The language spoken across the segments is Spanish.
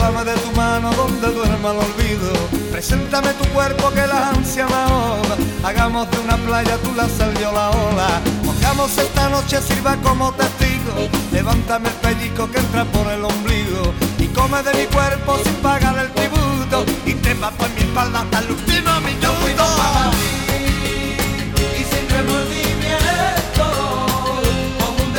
Llévame de tu mano donde duerma el olvido. Preséntame tu cuerpo que la ansia me ahoga. Hagamos de una playa tú la sal yo la ola. Mojamos esta noche, sirva como testigo. Levántame el pellizco que entra por el ombligo. Y come de mi cuerpo sin pagar el tributo. Y trepa por mi espalda hasta el último minuto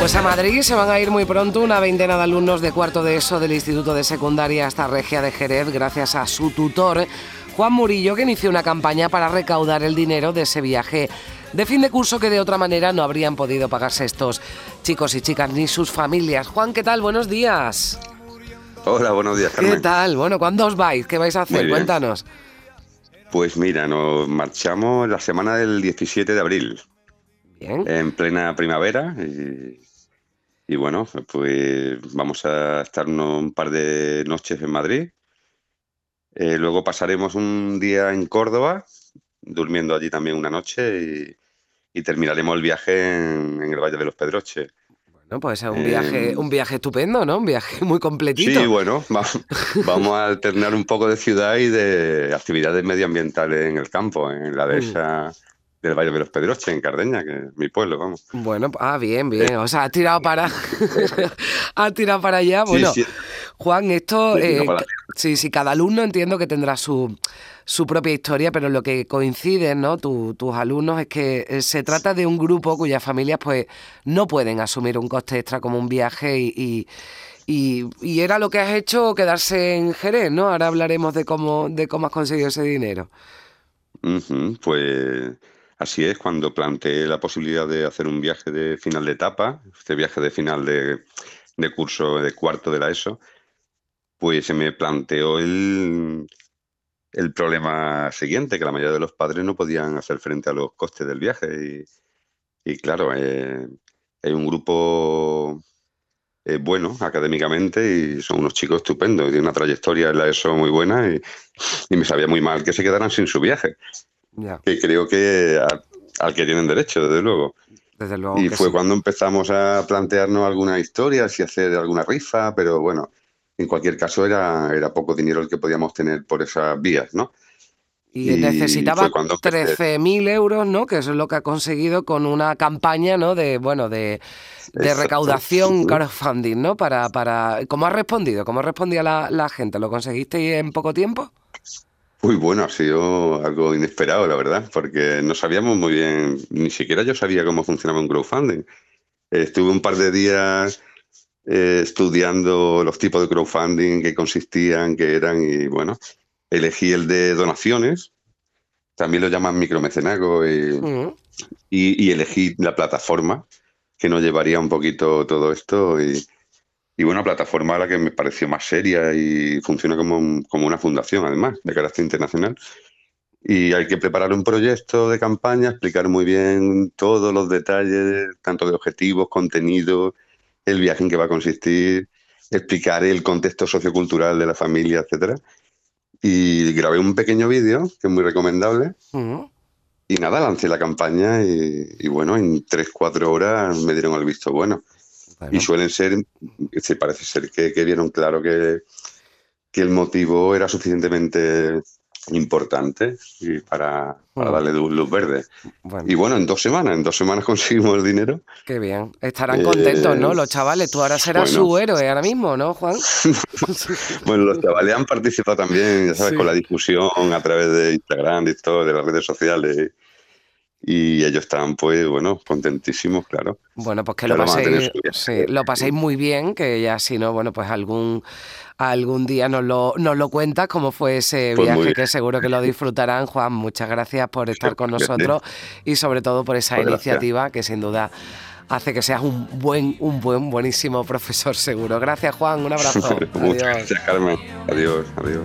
Pues a Madrid se van a ir muy pronto una veintena de alumnos de cuarto de ESO del Instituto de Secundaria hasta Regia de Jerez gracias a su tutor, Juan Murillo, que inició una campaña para recaudar el dinero de ese viaje de fin de curso que de otra manera no habrían podido pagarse estos chicos y chicas ni sus familias. Juan, ¿qué tal? Buenos días. Hola, buenos días, Carmen. ¿Qué tal? Bueno, ¿cuándo os vais? ¿Qué vais a hacer? Cuéntanos. Pues mira, nos marchamos la semana del 17 de abril, Bien. en plena primavera. Y, y bueno, pues vamos a estar un par de noches en Madrid. Eh, luego pasaremos un día en Córdoba, durmiendo allí también una noche. Y, y terminaremos el viaje en, en el Valle de los Pedroches. Bueno, pues es un Eh, viaje, un viaje estupendo, ¿no? Un viaje muy completito. Sí, bueno, va- vamos a alternar un poco de ciudad y de actividades medioambientales en el campo, en la Mm. Del Valle de los Pedroches, en Cardeña, que es mi pueblo, vamos. Bueno, ah, bien, bien. O sea, ha tirado para. ha tirado para allá. Bueno, sí. Juan, esto. Sí, eh, sí, sí, cada alumno entiendo que tendrá su, su propia historia, pero lo que coinciden, ¿no? Tu- tus alumnos es que eh, se trata de un grupo cuyas familias, pues, no pueden asumir un coste extra como un viaje y. y y- y era lo que has hecho quedarse en Jerez, ¿no? Ahora hablaremos de cómo, de cómo has conseguido ese dinero. Pues así es, cuando planteé la posibilidad de hacer un viaje de final de etapa, este viaje de final de, curso de cuarto de la ESO, pues se me planteó el, problema siguiente, que la mayoría de los padres no podían hacer frente a los costes del viaje. Y, claro, eh, hay un grupo eh, bueno académicamente y son unos chicos estupendos, y de una trayectoria en la ESO muy buena y me sabía muy mal que se quedaran sin su viaje Ya, que creo que al, al que tienen derecho, desde luego. desde luego. Y fue sí. cuando empezamos a plantearnos alguna historia, si hacer alguna rifa, pero bueno, en cualquier caso era, era poco dinero el que podíamos tener por esas vías, ¿no? Y Y necesitaba fue cuando empecé. 13.000 euros, ¿no? Que eso es lo que ha conseguido con una campaña, ¿no? De, bueno, de, recaudación, crowdfunding, ¿no? Para, para... ¿Cómo has respondido? ¿Cómo respondía la, la gente? ¿Lo conseguisteis en poco tiempo? Muy bueno, ha sido algo inesperado, la verdad, porque no sabíamos muy bien, ni siquiera yo sabía cómo funcionaba un crowdfunding. Estuve un par de días eh, estudiando los tipos de crowdfunding, qué consistían, qué eran, y bueno, elegí el de donaciones, también lo llaman micromecenazgo, y, y- y elegí la plataforma que nos llevaría un poquito todo esto, y, y bueno, plataforma a la que me pareció más seria y funciona como, un- como una fundación, además, de carácter internacional. Y hay que preparar un proyecto de campaña, explicar muy bien todos los detalles, tanto de objetivos, contenido, el viaje en que va a consistir, explicar el contexto sociocultural de la familia, etcétera. Y grabé un pequeño vídeo que es muy recomendable. Y nada, lancé la campaña y, y bueno, en 3-4 horas me dieron el visto bueno. Y suelen ser, sí, parece ser que, que vieron claro que, que el motivo era suficientemente importante y para, para Mm. darle luz, luz verde. bueno, Y bueno, en dos semanas, en dos semanas conseguimos el dinero. qué bien. Estarán Eh, contentos, ¿no? Los chavales. Tú ahora serás bueno. su héroe ahora mismo, ¿no, Juan? Bueno, los chavales han participado también, ya sabes, Sí. con la difusión a través de Instagram y todo, de las redes sociales. Y ellos estaban pues bueno contentísimos claro. Bueno pues que lo paséis lo paséis muy bien que ya si no bueno pues algún algún día nos lo, nos lo cuentas cómo fue ese pues viaje que seguro que lo disfrutarán. Juan muchas gracias por estar con nosotros y sobre todo por esa iniciativa que sin duda hace que seas un buen un buen buenísimo profesor seguro. Gracias Juan un abrazo. Muchas gracias Carmen. Adiós adiós